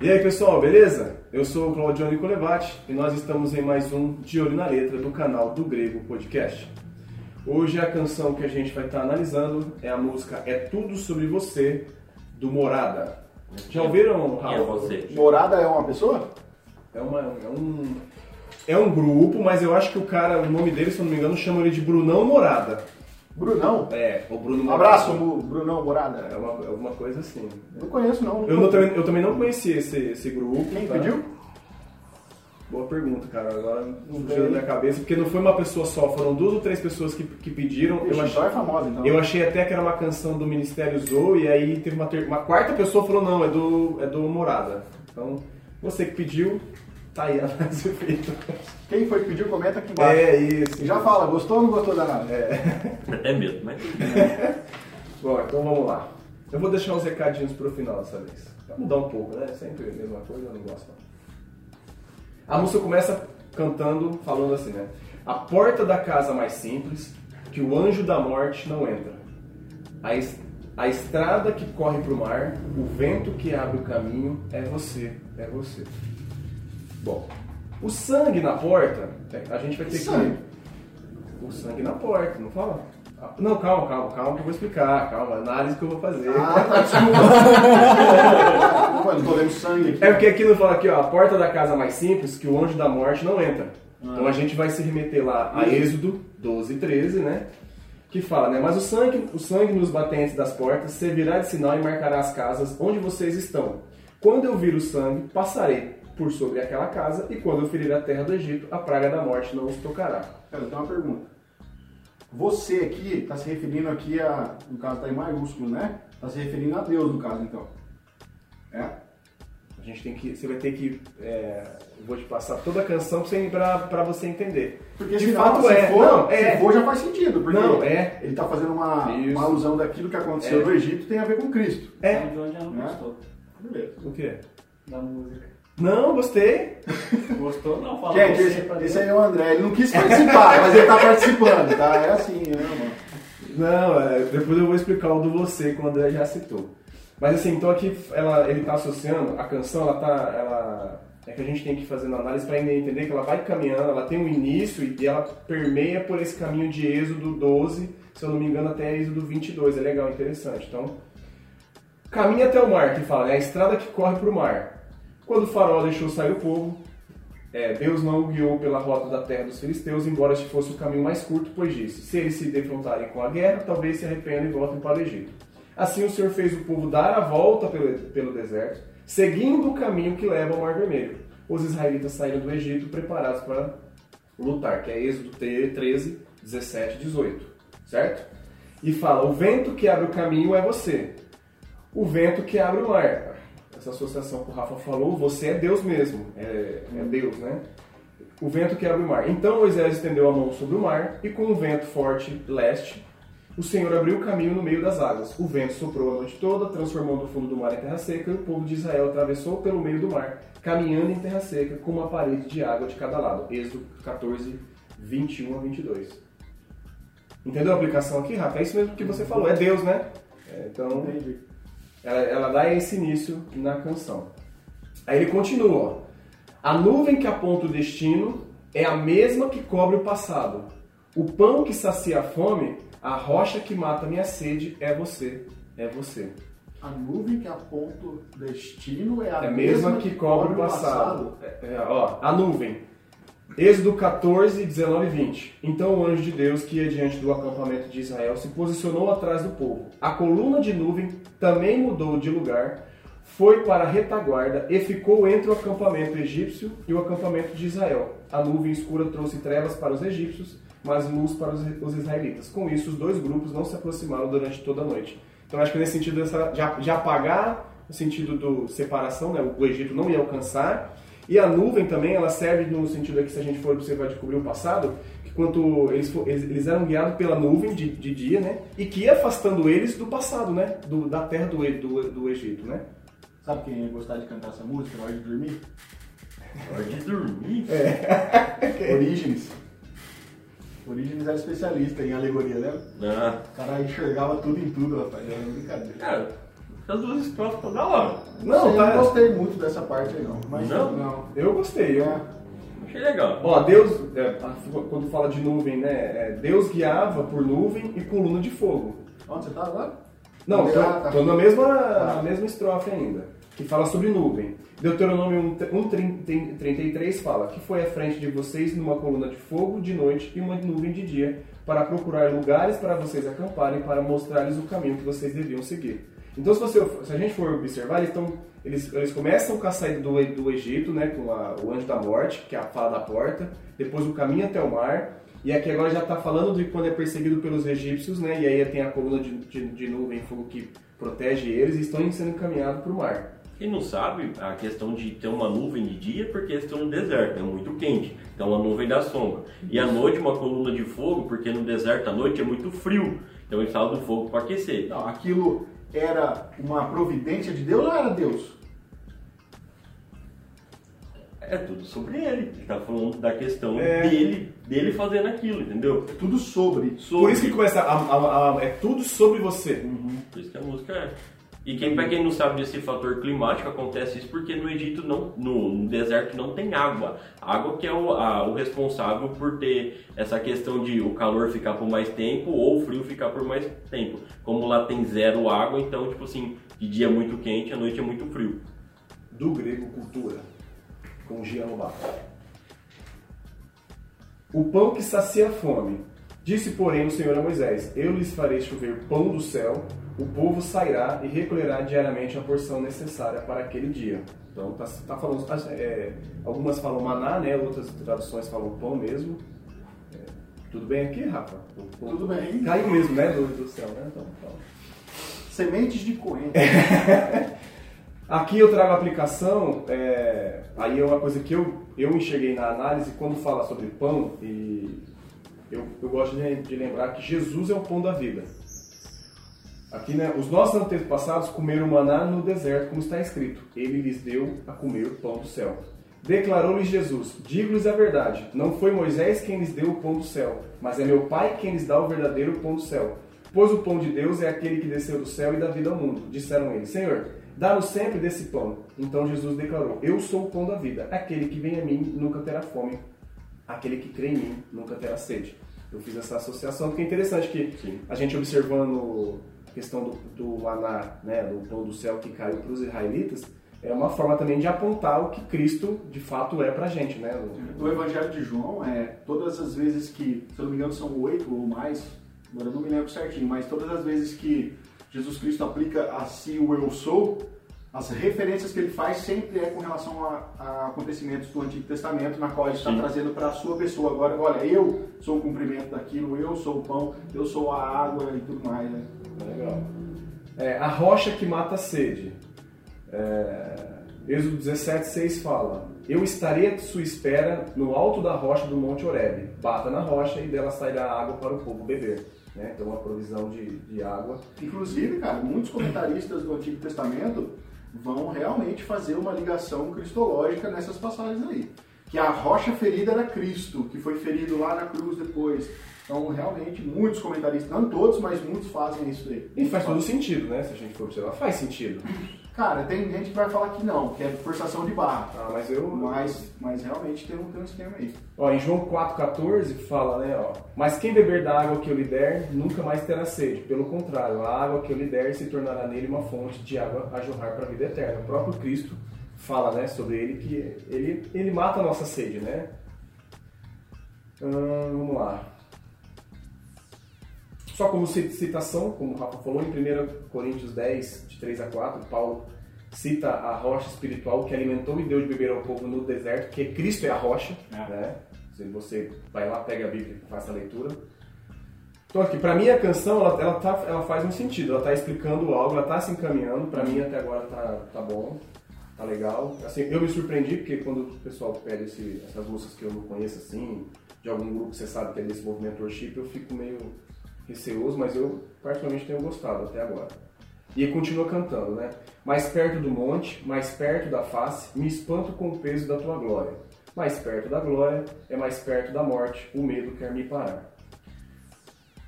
E aí pessoal, beleza? Eu sou o Claudio Nicolevati e nós estamos em mais um De Olho na Letra do canal do Grego Podcast. Hoje a canção que a gente vai estar analisando é a música É Tudo Sobre Você, do Morada. Já ouviram, é Raul? você? Morada é uma pessoa? É, uma, é um. É um grupo, mas eu acho que o cara, o nome dele, se eu não me engano, chama ele de Brunão Morada. Brunão? É, o Bruno Morada. abraço, Brunão Morada. É uma, é alguma coisa assim. Não conheço, não. Eu, não- também, eu também não conhecia esse, esse grupo. Quem tá? pediu? Boa pergunta, cara. Agora não fugiu da minha cabeça, porque não foi uma pessoa só, foram duas ou três pessoas que, que pediram. Eu Ixi, achei, então é famosa, então. eu achei até que era uma canção do Ministério Zou, e aí teve uma, ter- uma quarta pessoa falou, não, é do, é do Morada. Então, você que pediu, tá aí a feita. Quem foi que pediu, comenta aqui embaixo. É isso. E já fala, gostou ou não gostou da nada? Até medo, mas. Bom, então vamos lá. Eu vou deixar os recadinhos pro final dessa vez. Pra mudar um pouco, né? Sempre a mesma coisa, eu não gosto não. A música começa cantando, falando assim, né? A porta da casa mais simples, que o anjo da morte não entra. A, es- a estrada que corre pro mar, o vento que abre o caminho, é você, é você. Bom, o sangue na porta, a gente vai ter Sangue? que... O sangue na porta, não fala? Ah, Não, calma, calma, calma que eu vou explicar, calma, análise que eu vou fazer. Ah, tá, desculpa. Mano, tô lendo sangue aqui. É porque aqui não fala aqui, ó, a porta da casa mais simples, que o anjo da morte não entra. Então a gente vai se remeter lá a Êxodo 12, 13, né? Que fala, né? Mas o sangue, o sangue nos batentes das portas servirá de sinal e marcará as casas onde vocês estão. Quando eu vir o sangue, passarei por sobre aquela casa, e quando eu ferir a terra do Egito, a praga da morte não os tocará. Eu tenho uma pergunta. Você aqui tá se referindo aqui a. No caso tá em maiúsculo, né? Tá se referindo a Deus, no caso, então. É? A gente tem que. Você vai ter que. é, eu vou te passar toda a canção pra você, entender. Porque de senão, fato se é. for, não, é. se for já faz sentido. Porque Não, é. ele tá fazendo uma, Isso. uma alusão daquilo que aconteceu É. no Egito tem a ver com Cristo. É. De onde ela Né? gostou Beleza. O quê? da música. Não, gostei. Gostou? Não, fala Gente, você esse, pra esse aí é o André. Ele não quis participar, mas ele tá participando, tá? É assim, né, mano? Não, é, depois eu vou explicar o do você que o André já citou. Mas assim, então aqui ela, ele está associando, a canção, ela tá. Ela, é que a gente tem que fazer uma análise para entender que ela vai caminhando, ela tem um início e ela permeia por esse caminho de Êxodo 12, se eu não me engano, até Êxodo 22. É legal, interessante. Então, caminha até o mar, que fala, né? A estrada que corre para o mar. Quando faraó deixou sair o povo, é, Deus não o guiou pela rota da terra dos filisteus, embora este fosse o caminho mais curto, pois disse: se eles se defrontarem com a guerra, talvez se arrependam e voltem para o Egito. Assim o Senhor fez o povo dar a volta pelo, pelo deserto, seguindo o caminho que leva ao Mar Vermelho. Os israelitas saíram do Egito preparados para lutar, que é Êxodo 13, 17 18, certo? E fala: o vento que abre o caminho é você, o vento que abre o mar. Essa associação que o Rafa falou, você é Deus mesmo, é, é Deus, né? O vento que abre o mar. Então Moisés estendeu a mão sobre o mar, e com um vento forte leste, o Senhor abriu o caminho no meio das águas. O vento soprou a noite toda, transformando o fundo do mar em terra seca, e o povo de Israel atravessou pelo meio do mar, caminhando em terra seca, com uma parede de água de cada lado. Êxodo 14, 21 a 22. Entendeu a aplicação aqui, Rafa? É isso mesmo que você falou, é Deus, né? É, então, Entendi. Ela, ela dá esse início na canção. Aí ele continua. A nuvem que aponta o destino é a mesma que cobre o passado. O pão que sacia a fome, a rocha que mata a minha sede é você, é você. A nuvem que aponta o destino é a, É a mesma que cobre o passado. É, é, ó, a nuvem. Êxodo 14, 19 e 20. Então o anjo de Deus que ia diante do acampamento de Israel se posicionou atrás do povo. A coluna de nuvem também mudou de lugar, foi para a retaguarda e ficou entre o acampamento egípcio e o acampamento de Israel. A nuvem escura trouxe trevas para os egípcios, mas luz para os israelitas. Com isso, os dois grupos não se aproximaram durante toda a noite. Então acho que nesse sentido a- de apagar o sentido do separação, né? o Egito não ia alcançar, e a nuvem também, ela serve no sentido aqui, se a gente for observar de cobrir o passado, que quanto eles, fo- eles, eles eram guiados pela nuvem de, de dia, né? E que ia afastando eles do passado, né? Do, da terra do, do, do Egito, né? Sabe quem ia gostar de cantar essa música na hora de dormir? Hora de dormir. Orígenes. Orígenes era especialista em alegoria, lembra? Ah, O cara enxergava tudo em tudo, rapaz. Era brincadeira. cara, As duas estrofes estão da hora. Não, Sei, eu tá. não gostei muito dessa parte aí, não. Mas Não? não. Eu gostei. Eu... É. Achei legal. Ó, Deus, é, quando fala de nuvem, né? é, Deus guiava por nuvem e coluna de fogo. Onde você tá agora? Não, tô, Ah, tá. tô na, mesma, Tá. na mesma estrofe ainda, que fala sobre nuvem. Deuteronômio 1,33 fala que foi à frente de vocês numa coluna de fogo de noite e uma nuvem de dia, para procurar lugares para vocês acamparem, para mostrar-lhes o caminho que vocês deviam seguir. Então, se, você, se a gente for observar, eles, tão, eles, eles começam com a saída do, do Egito, né, com a- o anjo da morte, que é a fala da porta, depois o caminho até o mar, e aqui agora já está falando de quando é perseguido pelos egípcios, né, e aí tem a coluna de, de, de nuvem e fogo que protege eles e estão sendo encaminhados para o mar. Quem não sabe, a questão de ter uma nuvem de dia é porque eles estão no deserto, é muito quente. Então a nuvem dá sombra. E à noite uma coluna de fogo, porque no deserto à noite é muito frio. Então eles falam do fogo para aquecer. Não, aquilo era uma providência de Deus ou era Deus? É tudo sobre ele. Ele tá falando da questão É. dele, dele fazendo aquilo, entendeu? É tudo sobre. Sobre. Por isso que começa a, a- a- é tudo sobre você. Por isso que a música é. E quem, pra quem não sabe desse fator climático, acontece isso porque no Egito, não, no, deserto, não tem água. Água que é o, a- o responsável por ter essa questão de o calor ficar por mais tempo ou o frio ficar por mais tempo. Como lá tem zero água, então, tipo assim, de dia é muito quente, à noite é muito frio. Do grego cultura, com Gian Lobato. O pão que sacia a fome. Disse, porém, o Senhor a Moisés: Eu lhes farei chover pão do céu, o povo sairá e recolherá diariamente a porção necessária para aquele dia. Então, tá, tá falando. é, algumas falam maná, né? Outras traduções falam pão mesmo. É, tudo bem aqui, Rafa? O pão Tudo bem. Caiu mesmo, né? Do, do céu, né? Então, então. Sementes de coentro. Aqui eu trago a aplicação, é, aí é uma coisa que eu, eu enxerguei na análise quando fala sobre pão, e eu, eu gosto de, de lembrar que Jesus é o pão da vida. Aqui, né, os nossos antepassados comeram maná no deserto, como está escrito. Ele lhes deu a comer o pão do céu. Declarou-lhes Jesus: Digo-lhes a verdade, não foi Moisés quem lhes deu o pão do céu, mas é meu Pai quem lhes dá o verdadeiro pão do céu. Pois o pão de Deus é aquele que desceu do céu e dá vida ao mundo. Disseram eles: Senhor, dá-nos sempre desse pão. Então Jesus declarou: Eu sou o pão da vida. Aquele que vem a mim nunca terá fome. Aquele que crê em mim nunca terá sede. Eu fiz essa associação porque é interessante que Sim. a gente observando questão do, do maná, né, do pão do céu que caiu para os israelitas, é uma forma também de apontar o que Cristo de fato é pra gente, né? No Evangelho de João, é, todas as vezes que, se eu não me engano, são oito ou mais, agora eu não me lembro certinho, mas todas as vezes que Jesus Cristo aplica a si o eu sou, as referências que ele faz sempre é com relação a, a acontecimentos do Antigo Testamento, na qual ele está Sim. trazendo para a sua pessoa. Agora, olha, eu sou o cumprimento daquilo, eu sou o pão, eu sou a água e tudo mais. Né? Legal. É, a rocha que mata a sede. É, Êxodo 17, 6 fala: Eu estarei à sua espera no alto da rocha do Monte Horebe. Bata na rocha e dela sairá água para o povo beber. Né? Então, uma provisão de, de água. Inclusive, cara, muitos comentaristas do Antigo Testamento vão realmente fazer uma ligação cristológica nessas passagens aí. Que a rocha ferida era Cristo, que foi ferido lá na cruz depois. Então, realmente, muitos comentaristas, não todos, mas muitos fazem isso aí. E faz todo sentido, né? Se a gente for observar, faz sentido. Cara, tem gente que vai falar que não, que é forçação de barra. Ah, mas eu. Mas, mas realmente tem um, tem um esquema aí. Ó, em João 4,14 fala, né, ó, mas quem beber da água que eu lhe der, nunca mais terá sede. Pelo contrário, a água que eu lhe der se tornará nele uma fonte de água a jorrar para a vida eterna. O próprio Cristo fala, né, sobre ele que ele, ele mata a nossa sede, né? Hum, vamos lá. Só como ci- citação, como o Rafa falou, em 1 Coríntios 10, de 3 a 4, Paulo cita a rocha espiritual que alimentou e deu de beber ao povo no deserto, que Cristo é a rocha, É. né? Se você vai lá, pega a Bíblia e faz a leitura. Então aqui, pra mim a canção, ela, ela, tá, ela faz um sentido, ela tá explicando algo, ela tá se encaminhando, pra mim até agora tá, tá bom, tá legal. Assim, eu me surpreendi, porque quando o pessoal pede esse- essas músicas que eu não conheço assim, de algum grupo que você sabe que é desse movimento worship, eu fico meio receoso, mas eu particularmente tenho gostado até agora. E continua cantando, né? Mais perto do monte, mais perto da face, me espanto com o peso da tua glória. Mais perto da glória é mais perto da morte, o medo quer me parar.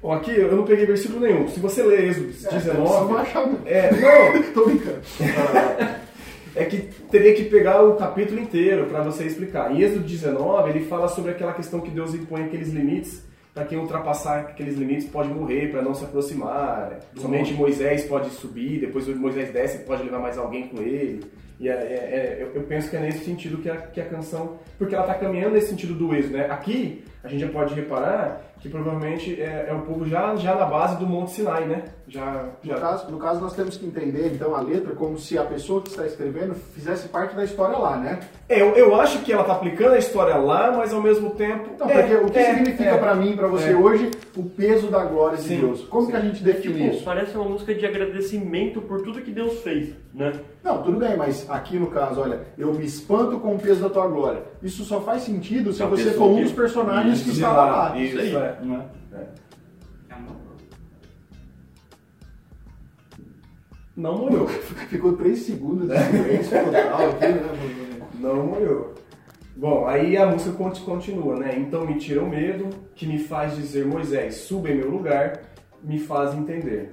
Bom, aqui eu não peguei versículo nenhum. Se você ler Êxodo Você 19. vai achar um. É, não, Tô brincando. é que teria que pegar o capítulo inteiro para você explicar. Em Êxodo 19, ele fala sobre aquela questão que Deus impõe aqueles limites. Para quem ultrapassar aqueles limites pode morrer, para não se aproximar. Somente Moisés pode subir, depois Moisés desce, pode levar mais alguém com ele. E é, é- é- eu, eu penso que é nesse sentido que a, que a canção. Porque ela está caminhando nesse sentido do êxodo, né? Aqui, a gente já pode reparar que provavelmente é, é o povo já, já na base do Monte Sinai, né? Já. No já caso, no caso, nós temos que entender, então, a letra como se a pessoa que está escrevendo fizesse parte da história lá, né? É, eu, eu acho que ela tá aplicando a história lá, mas ao mesmo tempo. Não, é, porque o que é, significa é. pra mim, pra você É. hoje, o peso da glória de Sim, Deus? Como que a gente define Tipo, isso? parece uma música de agradecimento por tudo que Deus fez, né? Não, tudo bem, mas aqui no caso, olha, eu me espanto com o peso da tua glória. Isso só faz sentido se A você for um que- dos personagens que Isso, estava lá. Isso, Isso aí. é. Né? Não molhou. Ficou três segundos de silêncio total aqui, né? Não molhou. Bom, aí a música conti- continua, né? Então me tira o medo, que me faz dizer Moisés, suba em meu lugar, me faz entender.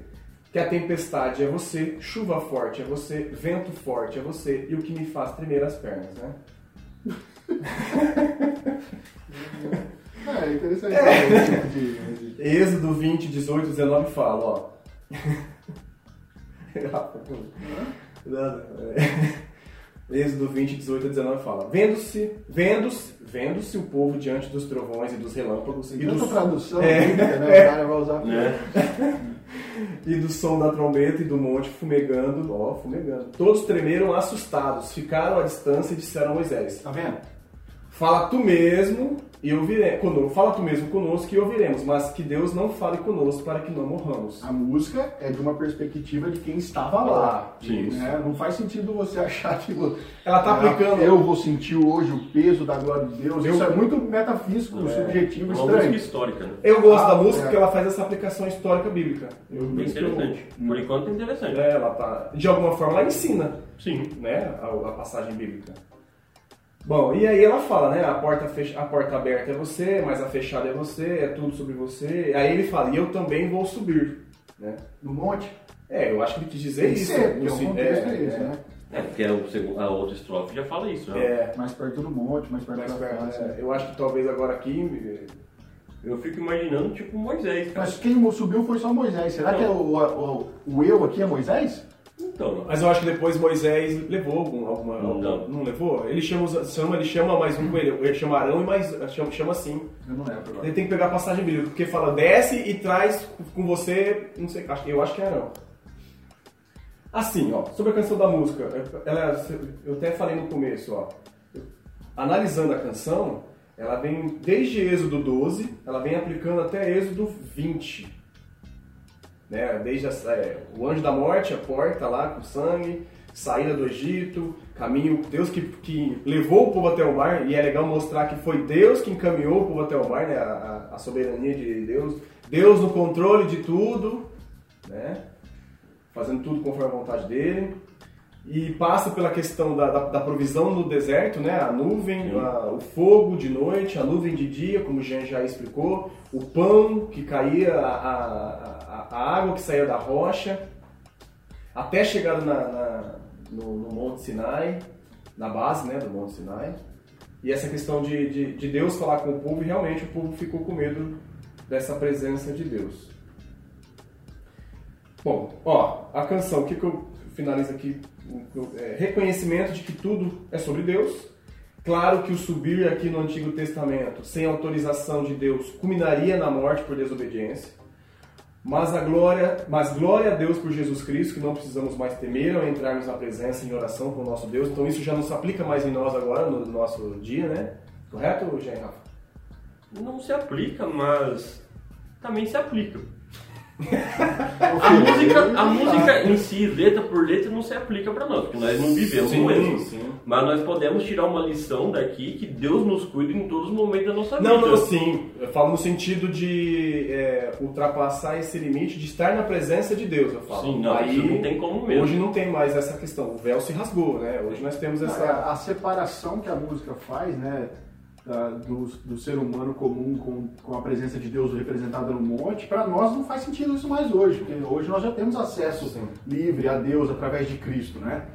Que a tempestade é você, chuva forte é você, vento forte é você, e o que me faz tremer as pernas, né? É, interessante esse tipo de... de- Êxodo 20, 18, 19 fala, ó. É. Êxodo 20, 18 a 19 fala: Vendo-se, vendo-se, vendo-se o povo diante dos trovões e dos relâmpagos e, tanta dos, tradução É. né? O cara vai usar. né? E do som da trombeta e do monte fumegando, ó, fumegando. Todos tremeram assustados, ficaram à distância e disseram a Moisés: Tá vendo? Fala tu mesmo e ouviremos. Conosco, fala tu mesmo conosco e ouviremos, mas que Deus não fale conosco para que não morramos. A música é de uma perspectiva de quem estava lá. Sim. né? Não faz sentido você achar que Ela tá ah, aplicando. eu vou sentir hoje o peso da glória de Deus. Eu- Isso é muito metafísico, subjetivo, Uma música estranho. histórica, né? Eu gosto Ah, da música é. porque ela faz essa aplicação histórica bíblica. Eu, Bem que eu- interessante. Por enquanto é interessante. É, ela tá, de alguma forma ela ensina, Sim. né, a, a passagem bíblica. Bom, e aí ela fala, né, a porta, fecha, a porta aberta é você, mas a fechada é você, é tudo sobre você. Aí ele fala, e eu também vou subir, né? No monte. É, eu acho que ele quis dizer isso. ser, porque no o si- contexto é, esse, né? É, porque a, segundo- a outra estrofe já fala isso, né? É, Mais perto do monte, mais perto mais da perto, face. é, eu acho que talvez agora aqui... Eu fico imaginando, tipo, Moisés, cara. Mas quem subiu foi só Moisés. Será que é o, o, o eu aqui é Moisés? Então, Mas eu acho que depois Moisés levou algum, alguma... Não. alguma- não levou? Ele chama, os- chama, ele chama mais um com ele, ele chama Arão e mais... Chama, chama assim. Eu não lembro agora. Ele tem que pegar a passagem bíblica, porque fala desce e traz com você, não sei, eu acho que é Arão. Assim, ó, sobre a canção da música, ela, eu até falei no começo, ó, analisando a canção, ela vem desde Êxodo 12, ela vem aplicando até Êxodo 20. Né? Desde a, é, o anjo da morte, a porta lá com sangue, saída do Egito, caminho, Deus que, que levou o povo até o mar, e é legal mostrar que foi Deus que encaminhou o povo até o mar, né? a, a- soberania de Deus, Deus no controle de tudo, né? fazendo tudo conforme a vontade dele. E passa pela questão da, da, da provisão no deserto, né? A nuvem, a- o fogo de noite, a nuvem de dia, como o Jean já explicou, o pão que caía, a, a, a- água que saía da rocha, até chegar na, na- no, no Monte Sinai, na base né, do Monte Sinai. E essa questão de, de, de Deus falar com o povo, e realmente o povo ficou com medo dessa presença de Deus. Bom, ó, a canção, o que, que eu finalizo aqui? É, reconhecimento de que tudo é sobre Deus. Claro que o subir aqui no Antigo Testamento, sem autorização de Deus, culminaria na morte por desobediência. Mas a glória, mas glória a Deus por Jesus Cristo, que não precisamos mais temer ao entrarmos na presença em oração com o nosso Deus. Então isso já não se aplica mais em nós agora, no nosso dia, né? Correto, Jean Rafa? não se aplica, mas também se aplica. A música, a música em si, letra por letra, não se aplica pra nós, porque nós não vivemos com isso. sim. Mas nós podemos tirar uma lição daqui que Deus nos cuida em todos os momentos da nossa vida. Não, não, sim. Eu falo no sentido de é, ultrapassar esse limite de estar na presença de Deus, eu falo. Sim, não, Aí, isso não tem como mesmo. Hoje não tem mais essa questão. O véu se rasgou, né? Hoje nós temos essa. A, a separação que a música faz, né? Da- do, do ser humano comum com, com a presença de Deus representada no monte, para nós não faz sentido isso mais hoje, porque hoje nós já temos acesso Sim. livre a Deus através de Cristo, né?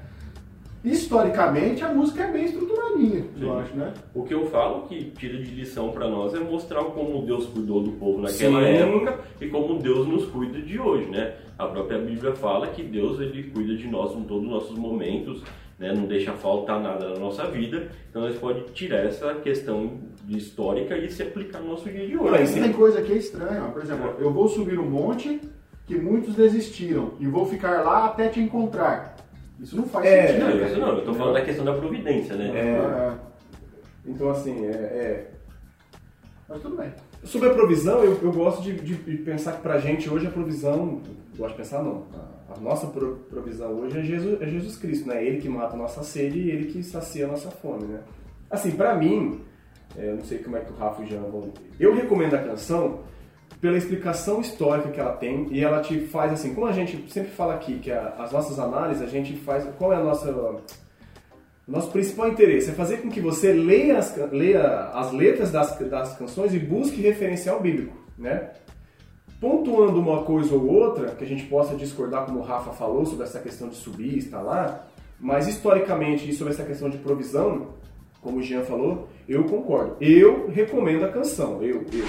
Historicamente, a música é bem estruturadinha, Sim. eu acho, né? O que eu falo que tira de lição pra nós é mostrar como Deus cuidou do povo naquela Sim. época e como Deus nos cuida de hoje, né? A própria Bíblia fala que Deus ele cuida de nós em todos os nossos momentos, né? Não deixa faltar nada na nossa vida. Então nós pode tirar essa questão histórica e se aplicar no nosso dia de hoje. Mas Mas tem coisa que é estranha, por exemplo, eu vou subir um monte que muitos desistiram e vou ficar lá até te encontrar. Isso não faz É, sentido. Não, isso não, eu tô falando da questão da providência, né? É, Então, assim, é, é, Mas tudo bem. Sobre a provisão, eu, eu gosto de, de- pensar que pra gente hoje a provisão, eu gosto de pensar não, a, a nossa pro- provisão hoje é Jesus, é Jesus Cristo, né? Ele que mata a nossa sede e ele que sacia a nossa fome, né? Assim, pra mim, é, eu não sei como é que o Rafa e o Jean vão... Eu recomendo a canção pela explicação histórica que ela tem e ela te faz assim, como a gente sempre fala aqui, que a- as nossas análises, a gente faz... Qual é a nossa... Nosso principal interesse é fazer com que você leia as, leia as letras das, das canções e busque referencial bíblico, né? Pontuando uma coisa ou outra, que a gente possa discordar, como o Rafa falou, sobre essa questão de subir e estar lá, mas historicamente e sobre essa questão de provisão, como o Jean falou, eu concordo. Eu recomendo a canção, eu, eu.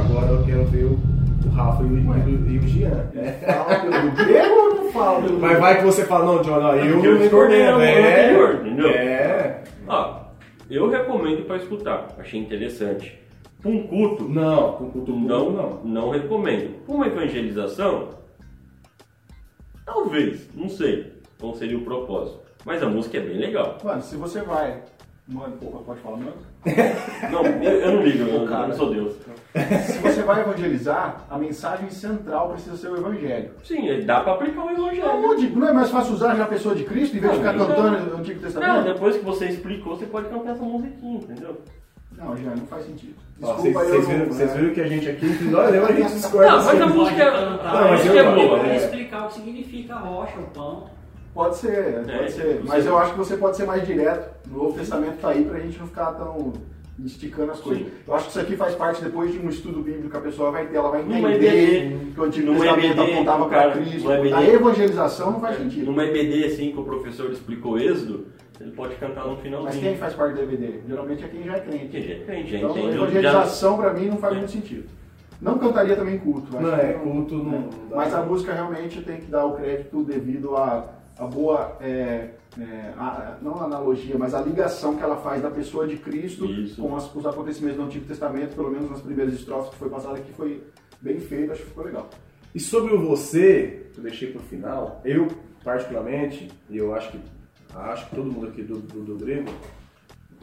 Agora eu quero ver o, o Rafa e o, e o- e o Jean. né? Fala pelo Diego ou não fala pelo Mas vai que você fala, não, John, não, eu porque eu não discordei É, anterior, entendeu? é. Ó, eu recomendo pra escutar, achei interessante. Pra um culto, Não, com culto público, não, não. não recomendo. Pra uma evangelização, talvez, não sei qual seria o propósito. Mas a música é bem legal. Mano, se você vai. Mano, pode falar, mano? Não, eu, eu não ligo, eu, cara. eu não sou Deus. Se você vai evangelizar, a mensagem central precisa ser o evangelho. Sim, dá pra aplicar o evangelho. Aonde? Não é mais fácil usar já a pessoa de Cristo em vez de ficar Não, cantando o Antigo Não, Testamento? depois que você explicou, você pode cantar essa musiquinha, entendeu? Não, já não faz sentido. Desculpa, Vocês vocês viram, vocês é. viram que a gente aqui, nós, eu, a gente discorda. Não, mas a música é- Não, mas a música eu- é boa. Pra É. explicar o que significa a rocha, o pão. Pode ser, pode É, ser. Mas eu acho que você pode ser mais direto. No Novo Testamento tá aí pra gente não ficar tão esticando as coisas. Sim. Eu acho que isso aqui faz parte depois de um estudo bíblico que a pessoa vai ter, ela vai entender EBD, que o Antigo Testamento EBD, apontava para Cristo. A evangelização não faz sentido. Numa EBD assim que o professor explicou Êxodo, ele pode cantar no finalzinho. Mas quem faz parte do EBD? Geralmente é quem já é crente. Quem já entende, já Então, entende. Já... evangelização pra mim não faz É. muito sentido. Não cantaria também culto. acho Não, é, culto não- né? não. Mas a música realmente tem que dar o crédito devido à à boa, é, é, a- não a analogia, mas a ligação que ela faz da pessoa de Cristo Isso. com as- os acontecimentos do Antigo Testamento, pelo menos nas primeiras estrofes que foi passada aqui, foi bem feito, acho que ficou legal. E sobre o você, que eu deixei pro final, eu, particularmente, e eu acho que acho que todo mundo aqui do, do, do grego,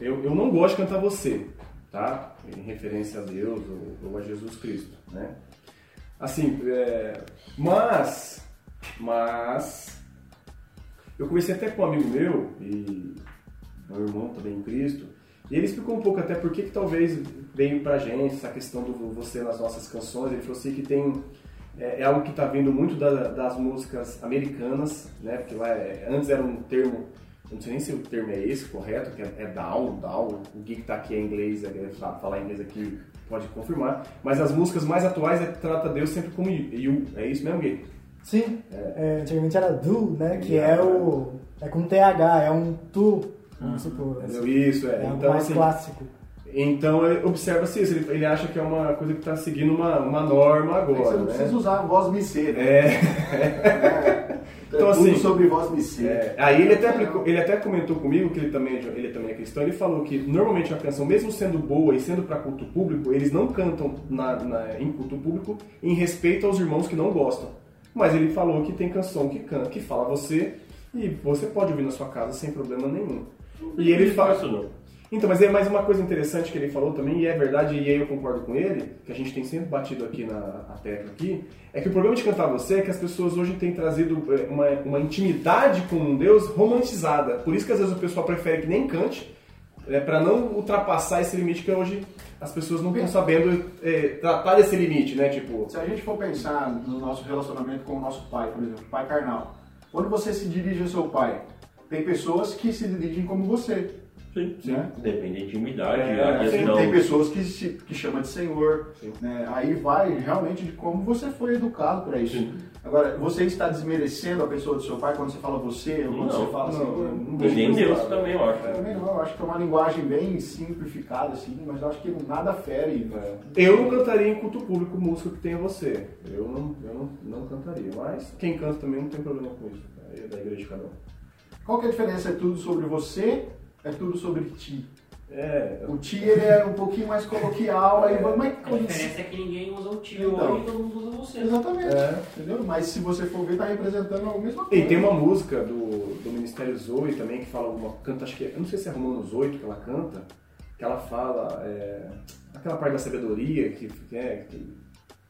eu, eu não gosto de cantar você, tá? Em referência a Deus ou, ou a Jesus Cristo, né? Assim, é, mas, mas, eu conversei até com um amigo meu, e meu irmão também em Cristo, e ele explicou um pouco até por que que talvez veio pra gente essa questão do você nas nossas canções, ele falou assim que tem é, é algo que está vindo muito da- das músicas americanas, né? Porque lá é- antes era um termo, não sei nem se o termo é esse correto, que é, é down, down. O Gui que tá aqui é inglês, é, sabe falar inglês aqui pode confirmar. Mas as músicas mais atuais é, trata Deus sempre como you. É isso mesmo, Gui? Sim, é, antigamente era do, né? Que é o. É com TH, é um tu, vamos supor. Entendeu? Isso, é. É então, mais assim, clássico. então é, observa-se isso. Ele, ele acha que é uma coisa que está seguindo uma, uma norma É que você agora, não né? precisa usar a voz missê, né? É. Então, tudo assim, sobre voz missê. É, aí ele até, aplicou- ele até comentou comigo que ele também, é ele também é cristão, ele falou que normalmente a canção, mesmo sendo boa e sendo para culto público, eles não cantam na, na- em culto público em respeito aos irmãos que não gostam. Mas ele falou que tem canção que canta, que fala você e você pode ouvir na sua casa sem problema nenhum. E ele fala isso não. Então, mas é mais uma coisa interessante que ele falou também, e é verdade, e aí eu concordo com ele, que a gente tem sempre batido aqui na tecla aqui, é que o problema de cantar você é que as pessoas hoje têm trazido é, uma, uma intimidade com um Deus romantizada. Por isso que às vezes o pessoal prefere que nem cante, é, para não ultrapassar esse limite que hoje as pessoas não estão sabendo é, tratar desse limite, né? Tipo, Se a gente for pensar no nosso relacionamento com o nosso pai, por exemplo, pai carnal, quando você se dirige ao seu pai, tem pessoas que se dirigem como você. Sim, sim. Né? Depende da intimidade, É, a sim, questão. Tem pessoas que, se, que chamam de Senhor, né? aí vai realmente de como você foi educado para isso. Sim. Agora, você está desmerecendo a pessoa do seu pai quando você fala você, ou quando Não, você fala não, Senhor? não. E nem Deus também, eu acho. Também não, eu acho que é uma linguagem bem simplificada, assim, mas eu acho que nada fere. É. Eu não cantaria em culto público música que tenha você. Eu não, eu não, não cantaria. Mas quem canta também não tem problema com isso. É da igreja de cada um. Qual que é a diferença? É tudo sobre você, é tudo sobre ti. É, O ti ele é um pouquinho mais coloquial, aí vai, mas A diferença é que ninguém usa o tio Então. hoje e todo mundo usa você. Exatamente, É. entendeu? Mas se você for ver, tá representando a mesma coisa. E tem uma música do, do Ministério Zoe também que fala uma canta, acho que é, eu não sei se é Romanos 8 que ela canta, que ela fala é, aquela parte da sabedoria que, que é que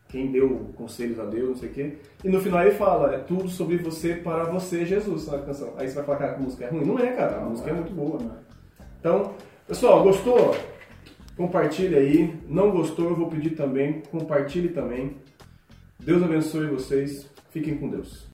quem deu conselhos a Deus, não sei o quê. E no final ele fala, é tudo sobre você para você, Jesus, na canção. Aí você vai falar, cara, que a música é ruim. Não é, cara, a música é muito boa. Então, pessoal, gostou? Compartilha aí. Não gostou, eu vou pedir também, compartilhe também. Deus abençoe vocês. Fiquem com Deus.